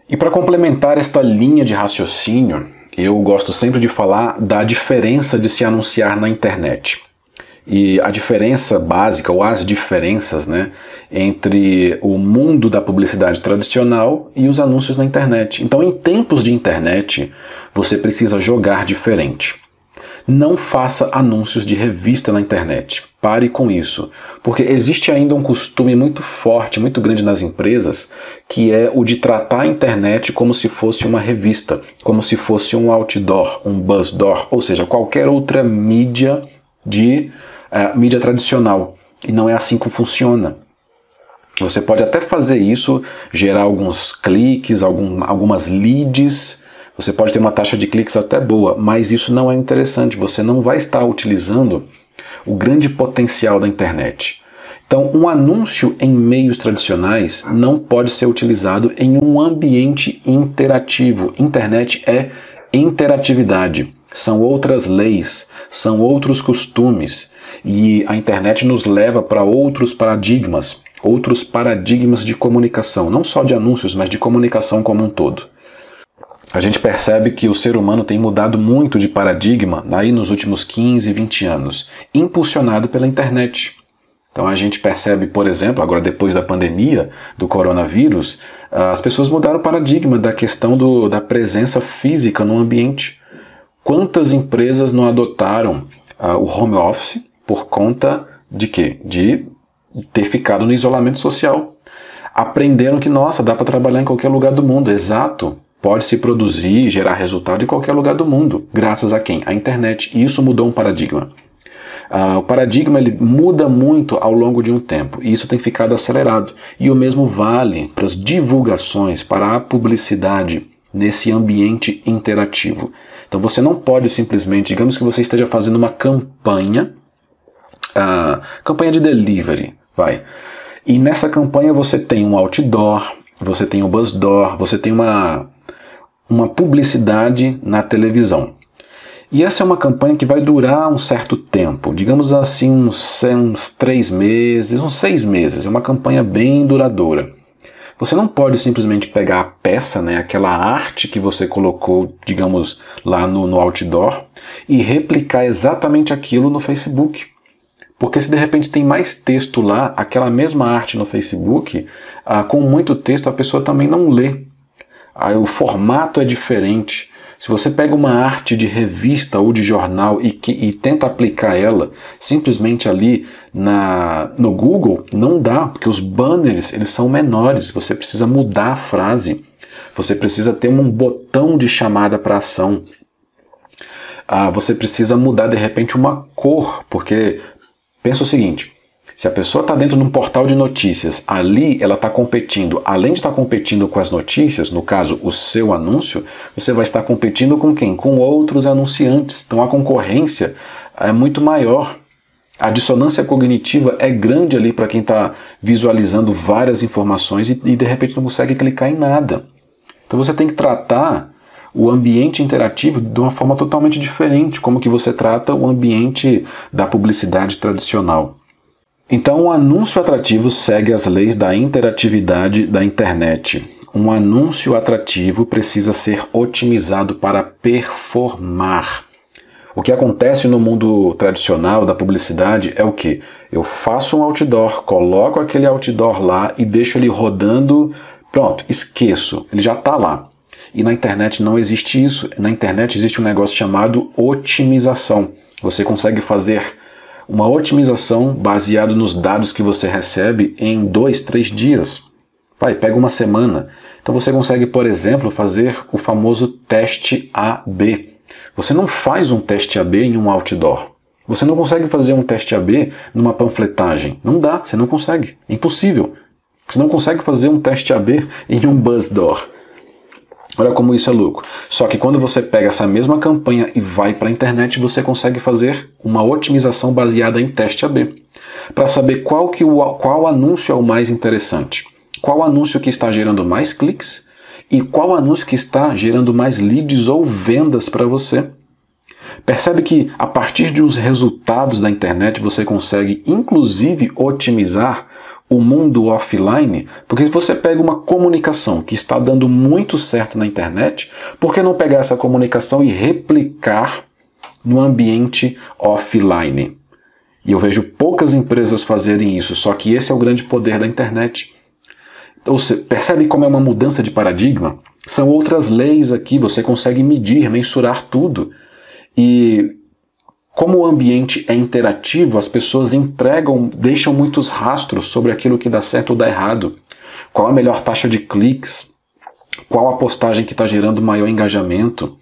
S1: E para complementar esta linha de raciocínio, eu gosto sempre de falar da diferença de se anunciar na internet. E a diferença básica, ou as diferenças, né, entre o mundo da publicidade tradicional e os anúncios na internet. Então, em tempos de internet, você precisa jogar diferente. Não faça anúncios de revista na internet. Pare com isso. Porque existe ainda um costume muito forte, muito grande nas empresas, que é o de tratar a internet como se fosse uma revista, como se fosse um outdoor, um buzzdoor, ou seja, qualquer outra mídia de uh, mídia tradicional. E não é assim que funciona. Você pode até fazer isso, gerar alguns cliques, algum, algumas leads, você pode ter uma taxa de cliques até boa, mas isso não é interessante. Você não vai estar utilizando o grande potencial da internet. Então, um anúncio em meios tradicionais não pode ser utilizado em um ambiente interativo. Internet é interatividade, são outras leis, são outros costumes e a internet nos leva para outros paradigmas, outros paradigmas de comunicação, não só de anúncios, mas de comunicação como um todo. A gente percebe que o ser humano tem mudado muito de paradigma aí nos últimos 15, 20 anos, impulsionado pela internet. Então a gente percebe, por exemplo, agora depois da pandemia do coronavírus, as pessoas mudaram o paradigma da questão do, da presença física no ambiente. Quantas empresas não adotaram uh, o home office por conta de quê? De ter ficado no isolamento social. Aprenderam que, nossa, dá para trabalhar em qualquer lugar do mundo. Exato pode se produzir e gerar resultado em qualquer lugar do mundo, graças a quem? A internet. E isso mudou um paradigma. Uh, o paradigma ele muda muito ao longo de um tempo e isso tem ficado acelerado. E o mesmo vale para as divulgações, para a publicidade nesse ambiente interativo. Então você não pode simplesmente, digamos que você esteja fazendo uma campanha, uh, campanha de delivery, vai. E nessa campanha você tem um outdoor, você tem um buzzdoor, você tem uma uma publicidade na televisão. E essa é uma campanha que vai durar um certo tempo, digamos assim, uns, uns três meses, uns seis meses. É uma campanha bem duradoura. Você não pode simplesmente pegar a peça, né, aquela arte que você colocou, digamos, lá no, no outdoor, e replicar exatamente aquilo no Facebook. Porque se de repente tem mais texto lá, aquela mesma arte no Facebook, ah, com muito texto a pessoa também não lê. O formato é diferente. Se você pega uma arte de revista ou de jornal e, que, e tenta aplicar ela simplesmente ali na, no Google, não dá, porque os banners eles são menores. Você precisa mudar a frase. Você precisa ter um botão de chamada para ação. Ah, você precisa mudar de repente uma cor, porque pensa o seguinte: se a pessoa está dentro de um portal de notícias, ali ela está competindo, além de estar tá competindo com as notícias, no caso o seu anúncio, você vai estar competindo com quem? Com outros anunciantes. Então a concorrência é muito maior. A dissonância cognitiva é grande ali para quem está visualizando várias informações e, e de repente não consegue clicar em nada. Então você tem que tratar o ambiente interativo de uma forma totalmente diferente, como que você trata o ambiente da publicidade tradicional. Então, um anúncio atrativo segue as leis da interatividade da internet. Um anúncio atrativo precisa ser otimizado para performar. O que acontece no mundo tradicional da publicidade é o que? Eu faço um outdoor, coloco aquele outdoor lá e deixo ele rodando, pronto, esqueço, ele já está lá. E na internet não existe isso. Na internet existe um negócio chamado otimização. Você consegue fazer uma otimização baseada nos dados que você recebe em dois, três dias. Vai, pega uma semana. Então você consegue, por exemplo, fazer o famoso teste AB. Você não faz um teste AB em um outdoor. Você não consegue fazer um teste AB numa panfletagem. Não dá, você não consegue. Impossível. Você não consegue fazer um teste AB em um buzz door. Olha como isso é louco. Só que quando você pega essa mesma campanha e vai para a internet, você consegue fazer uma otimização baseada em teste AB. Para saber qual, que o, qual anúncio é o mais interessante. Qual anúncio que está gerando mais cliques e qual anúncio que está gerando mais leads ou vendas para você. Percebe que a partir de os resultados da internet você consegue inclusive otimizar o mundo offline, porque se você pega uma comunicação que está dando muito certo na internet, por que não pegar essa comunicação e replicar no ambiente offline? E eu vejo poucas empresas fazerem isso, só que esse é o grande poder da internet. Então, você percebe como é uma mudança de paradigma? São outras leis aqui, você consegue medir, mensurar tudo. E como o ambiente é interativo, as pessoas entregam, deixam muitos rastros sobre aquilo que dá certo ou dá errado. Qual a melhor taxa de cliques? Qual a postagem que está gerando maior engajamento?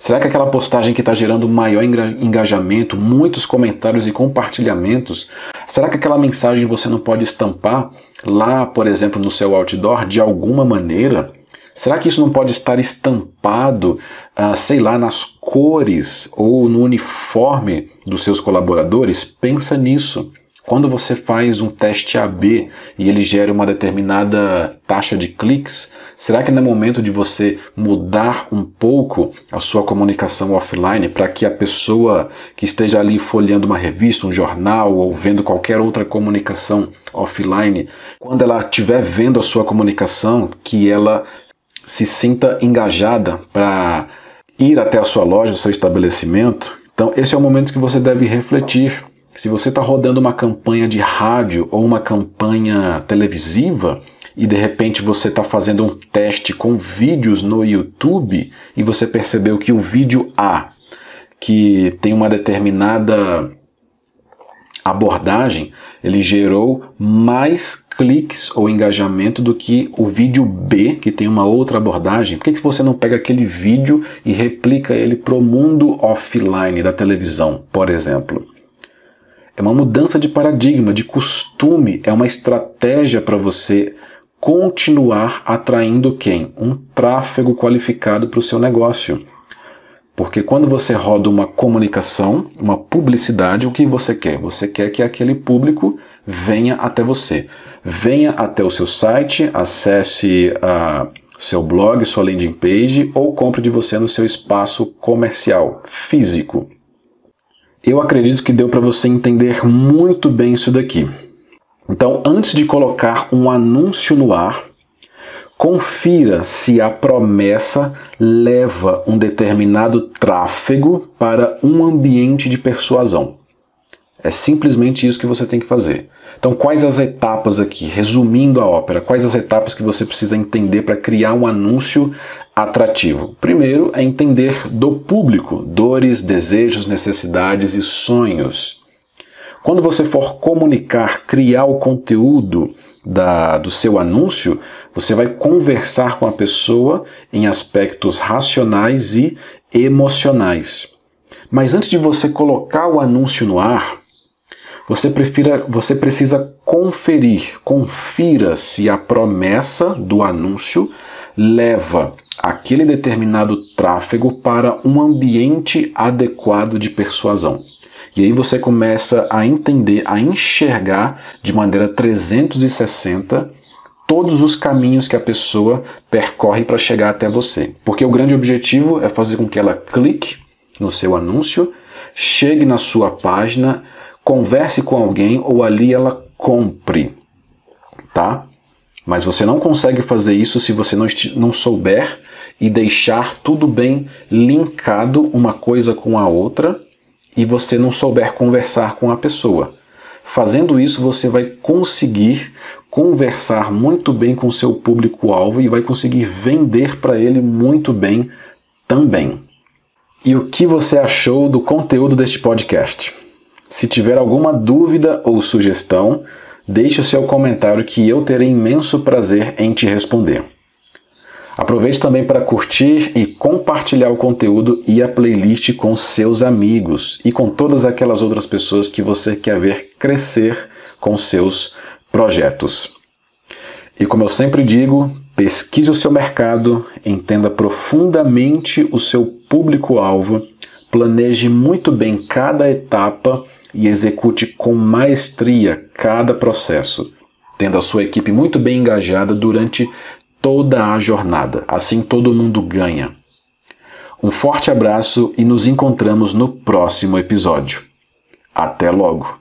S1: Será que aquela postagem que está gerando maior engajamento, muitos comentários e compartilhamentos, será que aquela mensagem você não pode estampar lá, por exemplo, no seu outdoor de alguma maneira? Será que isso não pode estar estampado, ah, sei lá, nas cores ou no uniforme dos seus colaboradores? Pensa nisso. Quando você faz um teste AB e ele gera uma determinada taxa de cliques, será que não é momento de você mudar um pouco a sua comunicação offline para que a pessoa que esteja ali folheando uma revista, um jornal ou vendo qualquer outra comunicação offline, quando ela estiver vendo a sua comunicação, que ela se sinta engajada para ir até a sua loja, o seu estabelecimento, então esse é o momento que você deve refletir. Se você está rodando uma campanha de rádio ou uma campanha televisiva e de repente você está fazendo um teste com vídeos no YouTube e você percebeu que o vídeo A, que tem uma determinada abordagem, ele gerou mais cliques ou engajamento do que o vídeo B, que tem uma outra abordagem. Por que, que você não pega aquele vídeo e replica ele para o mundo offline da televisão, por exemplo? É uma mudança de paradigma, de costume, é uma estratégia para você continuar atraindo quem? Um tráfego qualificado para o seu negócio. Porque quando você roda uma comunicação, uma publicidade, o que você quer? Você quer que aquele público venha até você. Venha até o seu site, acesse uh, seu blog, sua landing page ou compre de você no seu espaço comercial físico. Eu acredito que deu para você entender muito bem isso daqui. Então, antes de colocar um anúncio no ar, Confira se a promessa leva um determinado tráfego para um ambiente de persuasão. É simplesmente isso que você tem que fazer. Então, quais as etapas aqui? Resumindo a ópera, quais as etapas que você precisa entender para criar um anúncio atrativo? Primeiro é entender do público, dores, desejos, necessidades e sonhos. Quando você for comunicar, criar o conteúdo da, do seu anúncio, você vai conversar com a pessoa em aspectos racionais e emocionais. Mas antes de você colocar o anúncio no ar, você, prefira, você precisa conferir, confira se a promessa do anúncio leva aquele determinado tráfego para um ambiente adequado de persuasão. E aí você começa a entender, a enxergar de maneira 360 todos os caminhos que a pessoa percorre para chegar até você. Porque o grande objetivo é fazer com que ela clique no seu anúncio, chegue na sua página, converse com alguém ou ali ela compre, tá? Mas você não consegue fazer isso se você não, não souber e deixar tudo bem linkado uma coisa com a outra e você não souber conversar com a pessoa. Fazendo isso, você vai conseguir conversar muito bem com seu público-alvo e vai conseguir vender para ele muito bem também. E o que você achou do conteúdo deste podcast? Se tiver alguma dúvida ou sugestão, deixe o seu comentário que eu terei imenso prazer em te responder. Aproveite também para curtir e compartilhar o conteúdo e a playlist com seus amigos e com todas aquelas outras pessoas que você quer ver crescer com seus projetos. E como eu sempre digo, pesquise o seu mercado, entenda profundamente o seu público-alvo, planeje muito bem cada etapa e execute com maestria cada processo, tendo a sua equipe muito bem engajada durante toda a jornada. Assim todo mundo ganha. Um forte abraço e nos encontramos no próximo episódio. Até logo!